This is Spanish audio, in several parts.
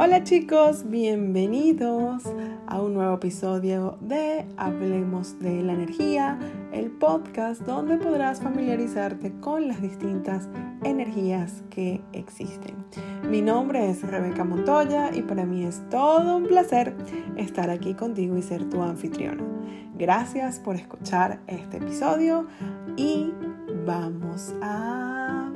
Hola chicos, bienvenidos a un nuevo episodio de Hablemos de la Energía, el podcast donde podrás familiarizarte con las distintas energías que existen. Mi nombre es Rebeca Montoya y para mí es todo un placer estar aquí contigo y ser tu anfitriona. Gracias por escuchar este episodio y vamos a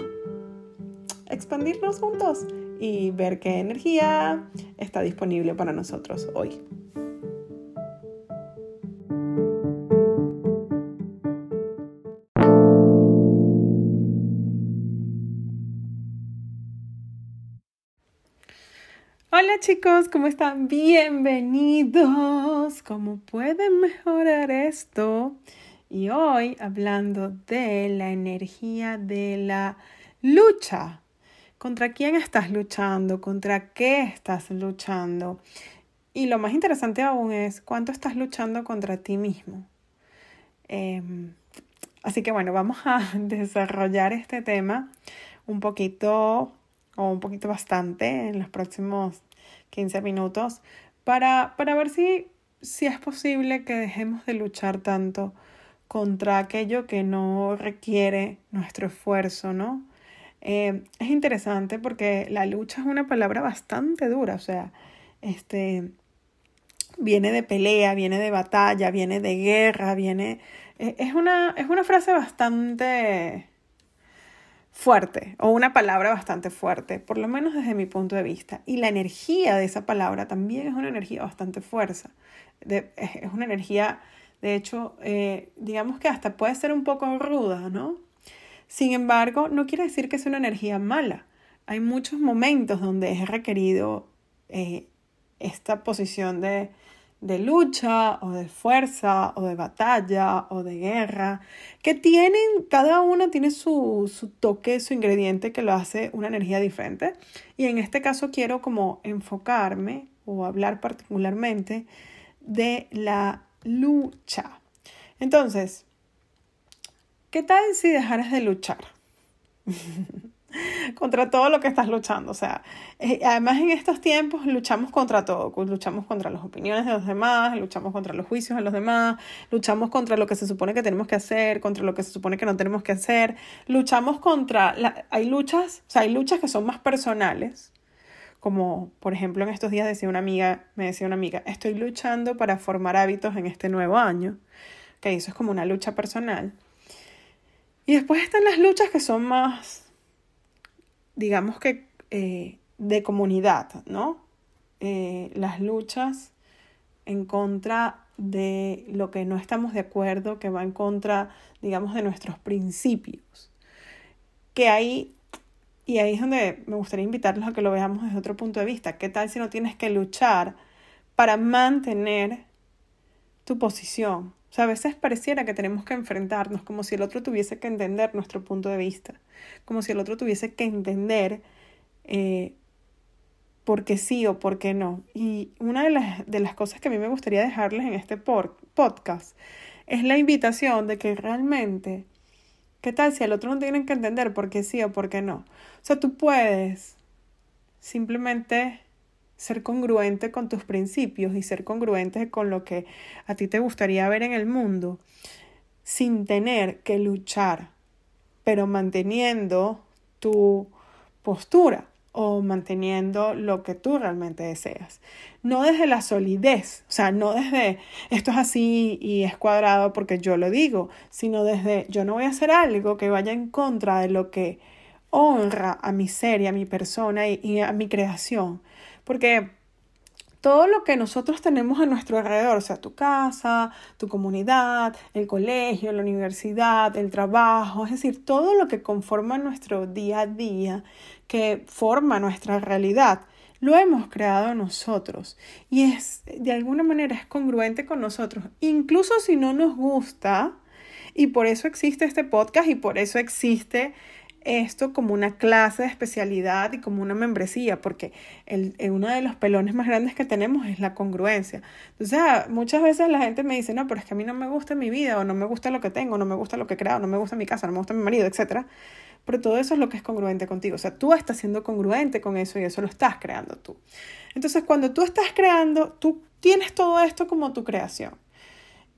expandirnos juntos y ver qué energía está disponible para nosotros hoy. Hola chicos, ¿cómo están? Bienvenidos. ¿Cómo pueden mejorar esto? Y hoy hablando de la energía de la lucha ¿Contra quién estás luchando? ¿Contra qué estás luchando? Y lo más interesante aún es cuánto estás luchando contra ti mismo. Em, así que bueno, vamos a desarrollar este tema un poquito o un poquito bastante en los próximos 15 minutos para, para ver si, si es posible que dejemos de luchar tanto contra aquello que no requiere nuestro esfuerzo, ¿no? Eh, es interesante porque la lucha es una palabra bastante dura, o sea, este, viene de pelea, viene de batalla, viene de guerra, viene... Eh, es, una, es una frase bastante fuerte o una palabra bastante fuerte, por lo menos desde mi punto de vista. Y la energía de esa palabra también es una energía bastante fuerza. es una energía, de hecho, eh, digamos que hasta puede ser un poco ruda, ¿no? Sin embargo, no quiere decir que es una energía mala. Hay muchos momentos donde es requerido eh, esta posición de, de lucha o de fuerza o de batalla o de guerra, que tienen, cada una tiene su, su, toque, su ingrediente que lo hace una energía diferente. Y en este caso quiero como enfocarme o hablar particularmente de la lucha. Entonces, ¿Qué tal si dejaras de luchar? contra todo lo que estás luchando. O sea, eh, además en estos tiempos luchamos contra todo. Luchamos contra las opiniones de los demás, luchamos contra los juicios de los demás, luchamos contra lo que se supone que tenemos que hacer, contra lo que se supone que no tenemos que hacer. Luchamos contra... hay luchas, o sea, hay luchas que son más personales. Como, por ejemplo, en estos días decía una amiga, me decía una amiga, estoy luchando para formar hábitos en este nuevo año. Que eso es como una lucha personal. Y después están las luchas que son más, digamos que, eh, de comunidad, ¿no? Eh, las luchas en contra de lo que no estamos de acuerdo, que va en contra, digamos, de nuestros principios. Que ahí, y ahí es donde me gustaría invitarlos a que lo veamos desde otro punto de vista. ¿Qué tal si no tienes que luchar para mantener tu posición? O sea, a veces pareciera que tenemos que enfrentarnos como si el otro tuviese que entender nuestro punto de vista, como si el otro tuviese que entender eh, por qué sí o por qué no. Y una de las, de las cosas que a mí me gustaría dejarles en este podcast es la invitación de que realmente, ¿qué tal si el otro no tiene que entender por qué sí o por qué no? O sea, tú puedes simplemente ser congruente con tus principios y ser congruente con lo que a ti te gustaría ver en el mundo sin tener que luchar, pero manteniendo tu postura o manteniendo lo que tú realmente deseas. No desde la solidez, o sea, no desde esto es así y es cuadrado porque yo lo digo, sino desde yo no voy a hacer algo que vaya en contra de lo que honra a mi ser y a mi persona y, y a mi creación. Porque todo lo que nosotros tenemos a nuestro alrededor, o sea, tu casa, tu comunidad, el colegio, la universidad, el trabajo, es decir, todo lo que conforma nuestro día a día, que forma nuestra realidad, lo hemos creado nosotros. Y es de alguna manera es congruente con nosotros, incluso si no nos gusta, y por eso existe este podcast y por eso existe esto como una clase de especialidad y como una membresía, porque el, uno de los pelones más grandes que tenemos es la congruencia. Entonces, ah, muchas veces la gente me dice, no, pero es que a mí no me gusta mi vida, o no me gusta lo que tengo, no me gusta lo que he creado, no me gusta mi casa, no me gusta mi marido, etc. pero todo eso es lo que es congruente contigo. O sea, tú estás siendo congruente con eso y eso lo estás creando tú. Entonces, cuando tú estás creando, tú tienes todo esto como tu creación.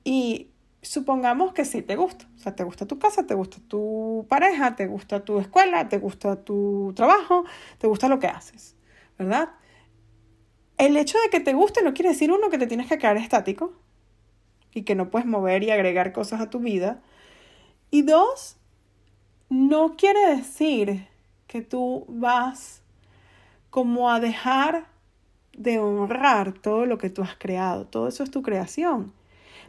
Y supongamos que sí te gusta. O sea, te gusta tu casa, te gusta tu pareja, te gusta tu escuela, te gusta tu trabajo, te gusta lo que haces, ¿verdad? El hecho de que te guste no quiere decir, uno, que te tienes que quedar estático y que no puedes mover y agregar cosas a tu vida. Y dos, no quiere decir que tú vas como a dejar de honrar todo lo que tú has creado. Todo eso es tu creación.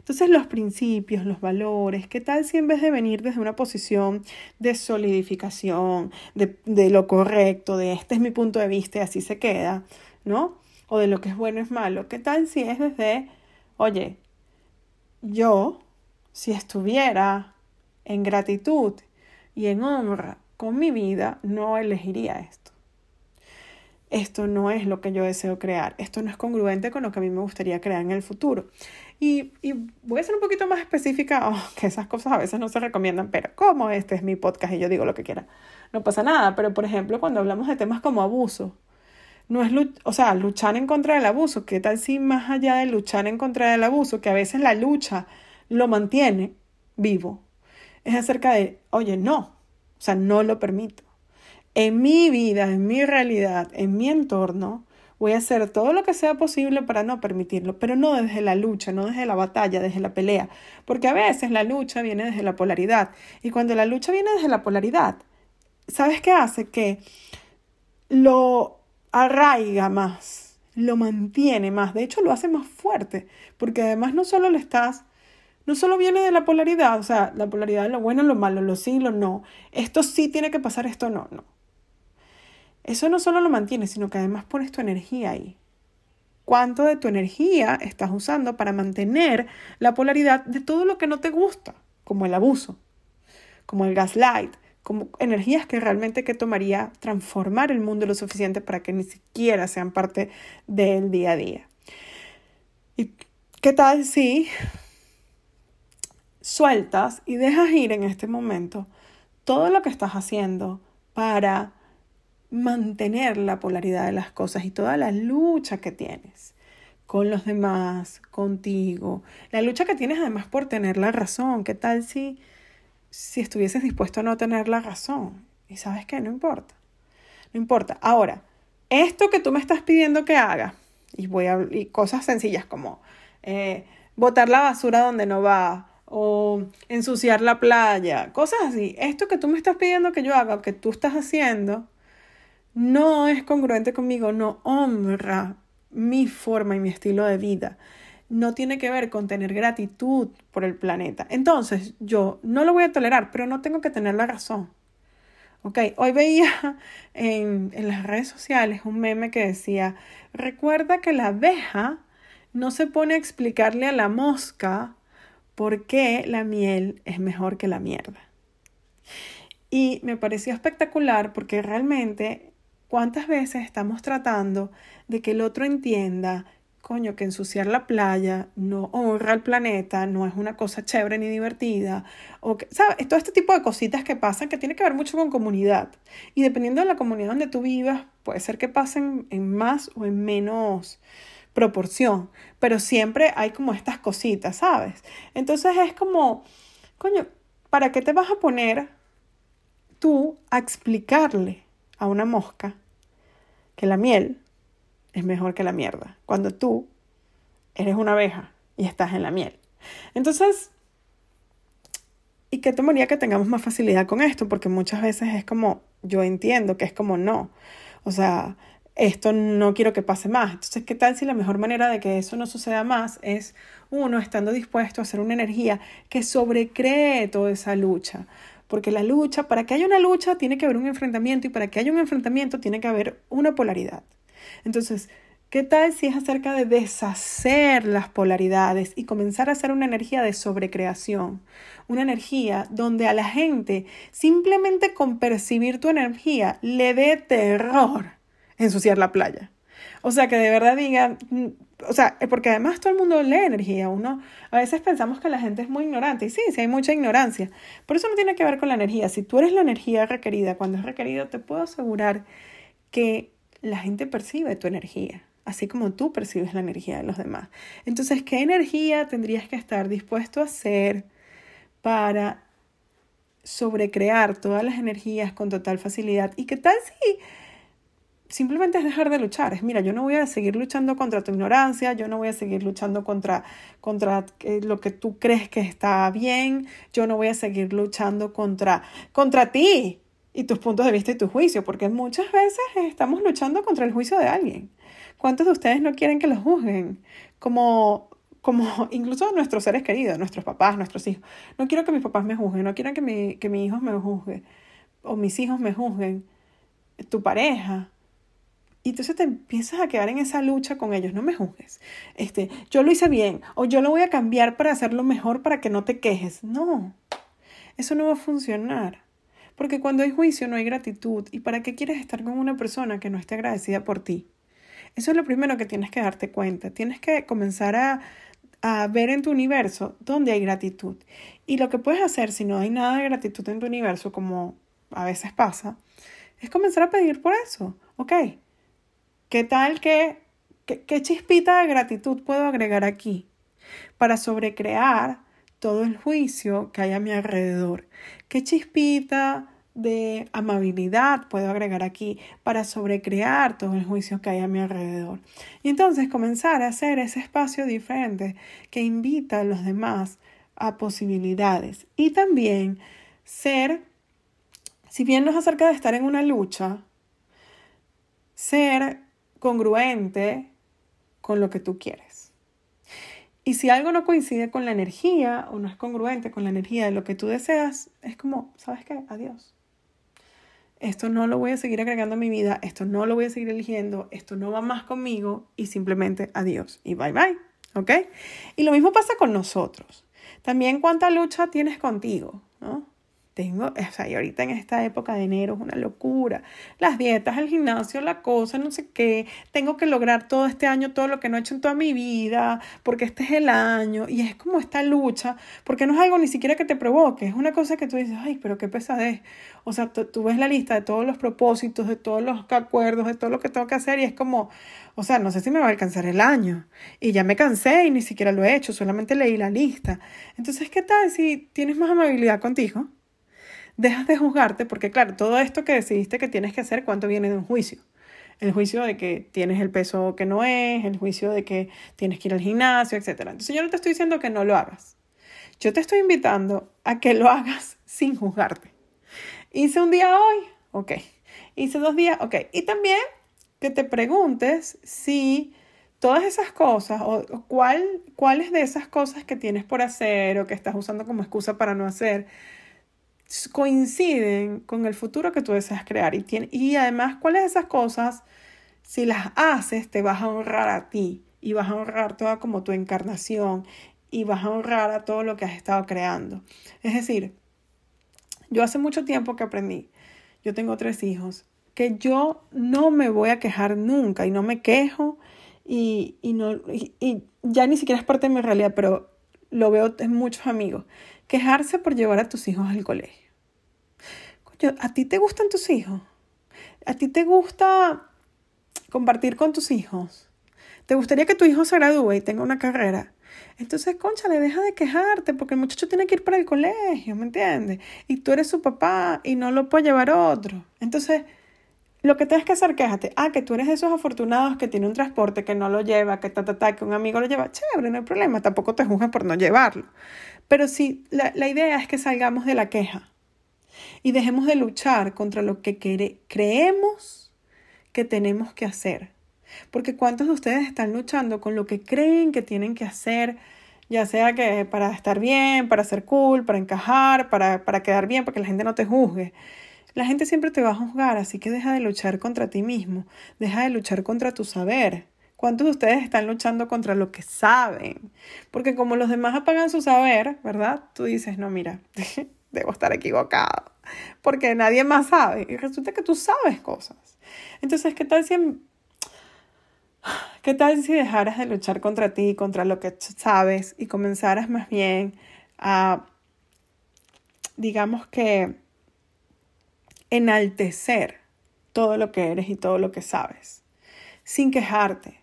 Entonces los principios, los valores, ¿qué tal si en vez de venir desde una posición de solidificación, de, lo correcto, de este es mi punto de vista y así se queda, ¿no? O de lo que es bueno es malo, ¿qué tal si es desde, oye, yo, si estuviera en gratitud y en honra con mi vida, no elegiría esto. Esto no es lo que yo deseo crear. Esto no es congruente con lo que a mí me gustaría crear en el futuro. Y, voy a ser un poquito más específica, oh, que esas cosas a veces no se recomiendan, pero como este es mi podcast y yo digo lo que quiera, no pasa nada. Pero, por ejemplo, cuando hablamos de temas como abuso, no es, o sea, luchar en contra del abuso. ¿Qué tal si más allá de luchar en contra del abuso, que a veces la lucha lo mantiene vivo, es acerca de, oye, no, o sea, no lo permito. En mi vida, en mi realidad, en mi entorno, voy a hacer todo lo que sea posible para no permitirlo, pero no desde la lucha, no desde la batalla, desde la pelea, porque a veces la lucha viene desde la polaridad, y cuando la lucha viene desde la polaridad, ¿sabes qué hace? Que lo arraiga más, lo mantiene más, de hecho lo hace más fuerte, porque además no solo le estás no solo viene de la polaridad, o sea, la polaridad de lo bueno, lo malo, lo sí, lo no. Esto sí tiene que pasar, esto no, no. Eso no solo lo mantiene, sino que además pones tu energía ahí. ¿Cuánto de tu energía estás usando para mantener la polaridad de todo lo que no te gusta? Como el abuso, como el gaslight, como energías que realmente que tomaría transformar el mundo lo suficiente para que ni siquiera sean parte del día a día. ¿Y qué tal si sueltas y dejas ir en este momento todo lo que estás haciendo para mantener la polaridad de las cosas y toda la lucha que tienes con los demás, contigo, la lucha que tienes además por tener la razón, ¿qué tal si, si estuvieses dispuesto a no tener la razón? Y sabes qué, no importa, no importa. Ahora, esto que tú me estás pidiendo que haga, y voy a y cosas sencillas como eh, botar la basura donde no va, o ensuciar la playa, cosas así. Esto que tú me estás pidiendo que yo haga, que tú estás haciendo, no es congruente conmigo, no honra mi forma y mi estilo de vida. No tiene que ver con tener gratitud por el planeta. Entonces, yo no lo voy a tolerar, pero no tengo que tener la razón. Ok, hoy veía en, en las redes sociales un meme que decía, recuerda que la abeja no se pone a explicarle a la mosca por qué la miel es mejor que la mierda. Y me pareció espectacular porque realmente cuántas veces estamos tratando de que el otro entienda, coño, que ensuciar la playa no honra al planeta, no es una cosa chévere ni divertida, o que, ¿sabes? Todo este tipo de cositas que pasan que tiene que ver mucho con comunidad. Y dependiendo de la comunidad donde tú vivas, puede ser que pasen en más o en menos proporción, pero siempre hay como estas cositas, ¿sabes? Entonces es como, coño, ¿para qué te vas a poner tú a explicarle a una mosca que la miel es mejor que la mierda, cuando tú eres una abeja y estás en la miel? Entonces, ¿y qué tomaría que tengamos más facilidad con esto? Porque muchas veces es como, yo entiendo que es como no. O sea, esto no quiero que pase más. Entonces, ¿qué tal si la mejor manera de que eso no suceda más es uno estando dispuesto a hacer una energía que sobrecree toda esa lucha? Porque la lucha, para que haya una lucha, tiene que haber un enfrentamiento y para que haya un enfrentamiento tiene que haber una polaridad. Entonces, ¿qué tal si es acerca de deshacer las polaridades y comenzar a hacer una energía de sobrecreación? Una energía donde a la gente, simplemente con percibir tu energía, le dé terror ensuciar la playa. O sea, que de verdad digan, mm, o sea, porque además todo el mundo lee energía. Uno, a veces pensamos que la gente es muy ignorante. Y sí, sí hay mucha ignorancia. Por eso no tiene que ver con la energía. Si tú eres la energía requerida, cuando es requerido, te puedo asegurar que la gente percibe tu energía, así como tú percibes la energía de los demás. Entonces, ¿qué energía tendrías que estar dispuesto a hacer para sobrecrear todas las energías con total facilidad? ¿Y qué tal si simplemente es dejar de luchar. Es, mira, yo no voy a seguir luchando contra tu ignorancia, yo no voy a seguir luchando contra, contra eh, lo que tú crees que está bien, yo no voy a seguir luchando contra, contra ti y tus puntos de vista y tu juicio, porque muchas veces estamos luchando contra el juicio de alguien. ¿Cuántos de ustedes no quieren que los juzguen? Como, como incluso nuestros seres queridos, nuestros papás, nuestros hijos. No quiero que mis papás me juzguen, no quiero que mi, que mi hijo me juzgue o mis hijos me juzguen. Tu pareja, y entonces te empiezas a quedar en esa lucha con ellos. No me juzgues. Este, yo lo hice bien o yo lo voy a cambiar para hacerlo mejor para que no te quejes. No, eso no va a funcionar. Porque cuando hay juicio no hay gratitud. ¿Y para qué quieres estar con una persona que no esté agradecida por ti? Eso es lo primero que tienes que darte cuenta. Tienes que comenzar a, a ver en tu universo dónde hay gratitud. Y lo que puedes hacer si no hay nada de gratitud en tu universo, como a veces pasa, es comenzar a pedir por eso. Ok, ¿Qué tal que, qué chispita de gratitud puedo agregar aquí para sobrecrear todo el juicio que hay a mi alrededor? ¿Qué chispita de amabilidad puedo agregar aquí para sobrecrear todo el juicio que hay a mi alrededor? Y entonces comenzar a hacer ese espacio diferente que invita a los demás a posibilidades y también ser, si bien nos acerca de estar en una lucha, ser congruente con lo que tú quieres. Y si algo no coincide con la energía o no es congruente con la energía de lo que tú deseas, es como, ¿sabes qué? Adiós. Esto no lo voy a seguir agregando a mi vida, esto no lo voy a seguir eligiendo, esto no va más conmigo y simplemente adiós y bye bye. ¿Ok? Y lo mismo pasa con nosotros. También cuánta lucha tienes contigo, ¿no? Tengo, o sea, y ahorita en esta época de enero es una locura. Las dietas, el gimnasio, la cosa, no sé qué. Tengo que lograr todo este año, todo lo que no he hecho en toda mi vida, porque este es el año. Y es como esta lucha, porque no es algo ni siquiera que te provoque, es una cosa que tú dices, ay, pero qué pesadez. O sea, tú, ves la lista de todos los propósitos, de todos los acuerdos, de todo lo que tengo que hacer y es como, o sea, no sé si me va a alcanzar el año. Y ya me cansé y ni siquiera lo he hecho, solamente leí la lista. Entonces, ¿qué tal si tienes más amabilidad contigo? Dejas de juzgarte porque, claro, todo esto que decidiste que tienes que hacer, ¿cuánto viene de un juicio? El juicio de que tienes el peso que no es, el juicio de que tienes que ir al gimnasio, etc. Entonces yo no te estoy diciendo que no lo hagas. Yo te estoy invitando a que lo hagas sin juzgarte. Hice un día hoy, ok. Hice dos días, ok. Y también que te preguntes si todas esas cosas o, cuál, cuáles de esas cosas que tienes por hacer o que estás usando como excusa para no hacer coinciden con el futuro que tú deseas crear. Y, y además, ¿cuáles de esas cosas, si las haces, te vas a honrar a ti y vas a honrar toda como tu encarnación y vas a honrar a todo lo que has estado creando? Es decir, yo hace mucho tiempo que aprendí, yo tengo tres hijos, que yo no me voy a quejar nunca y no me quejo y, y no, y ya ni siquiera es parte de mi realidad, pero lo veo en muchos amigos Quejarse por llevar a tus hijos al colegio. ¿a ti te gustan tus hijos? ¿A ti te gusta compartir con tus hijos? ¿Te gustaría que tu hijo se gradúe y tenga una carrera? Entonces, concha, le deja de quejarte porque el muchacho tiene que ir para el colegio, ¿me entiendes? Y tú eres su papá y no lo puede llevar otro. Entonces, lo que tienes que hacer, quéjate. Ah, que tú eres de esos afortunados que tiene un transporte que no lo lleva, que ta, ta, ta, que un amigo lo lleva. Chévere, no hay problema. Tampoco te juzgan por no llevarlo. Pero sí, la, la idea es que salgamos de la queja y dejemos de luchar contra lo que creemos que tenemos que hacer. Porque ¿cuántos de ustedes están luchando con lo que creen que tienen que hacer? Ya sea que para estar bien, para ser cool, para encajar, para, para quedar bien, para que la gente no te juzgue. La gente siempre te va a juzgar, así que deja de luchar contra ti mismo, deja de luchar contra tu saber. ¿Cuántos de ustedes están luchando contra lo que saben? Porque como los demás apagan su saber, ¿verdad? Tú dices, no, mira, debo estar equivocado, porque nadie más sabe. Y resulta que tú sabes cosas. Entonces, ¿qué tal si ¿Qué tal si dejaras de luchar contra ti, contra lo que sabes y comenzaras más bien a, digamos que, enaltecer todo lo que eres y todo lo que sabes, sin quejarte,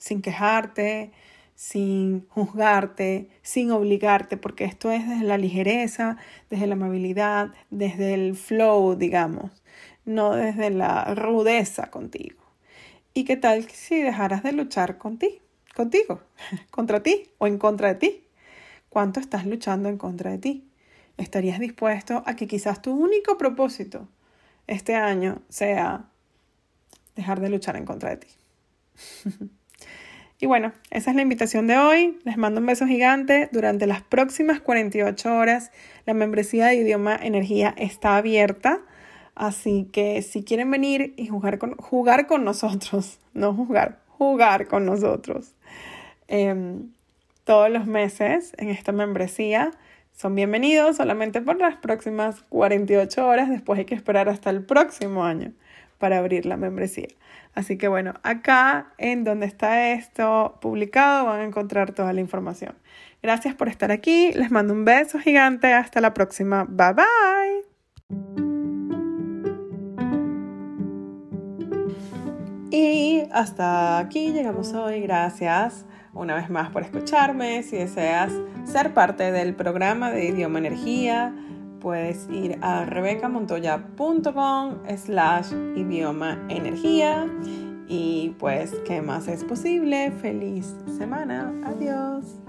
sin quejarte, sin juzgarte, sin obligarte, porque esto es desde la ligereza, desde la amabilidad, desde el flow, digamos, no desde la rudeza contigo. ¿Y qué tal si dejaras de luchar con ti, contigo, contra ti o en contra de ti? ¿Cuánto estás luchando en contra de ti? ¿Estarías dispuesto a que quizás tu único propósito este año sea dejar de luchar en contra de ti? Y bueno, esa es la invitación de hoy. Les mando un beso gigante. Durante las próximas 48 horas, la membresía de idioma energía está abierta. Así que si quieren venir y jugar con, jugar con nosotros, no jugar, jugar con nosotros, em, todos los meses en esta membresía, son bienvenidos solamente por las próximas 48 horas. Después hay que esperar hasta el próximo año para abrir la membresía. Así que bueno, acá en donde está esto publicado van a encontrar toda la información. Gracias por estar aquí. Les mando un beso gigante. Hasta la próxima. Bye bye. Y hasta aquí llegamos hoy. Gracias una vez más por escucharme. Si deseas ser parte del programa de Idioma Energía, puedes ir a rebecamontoya.com slash idioma energía. Y pues, ¿qué más es posible? Feliz semana. Adiós.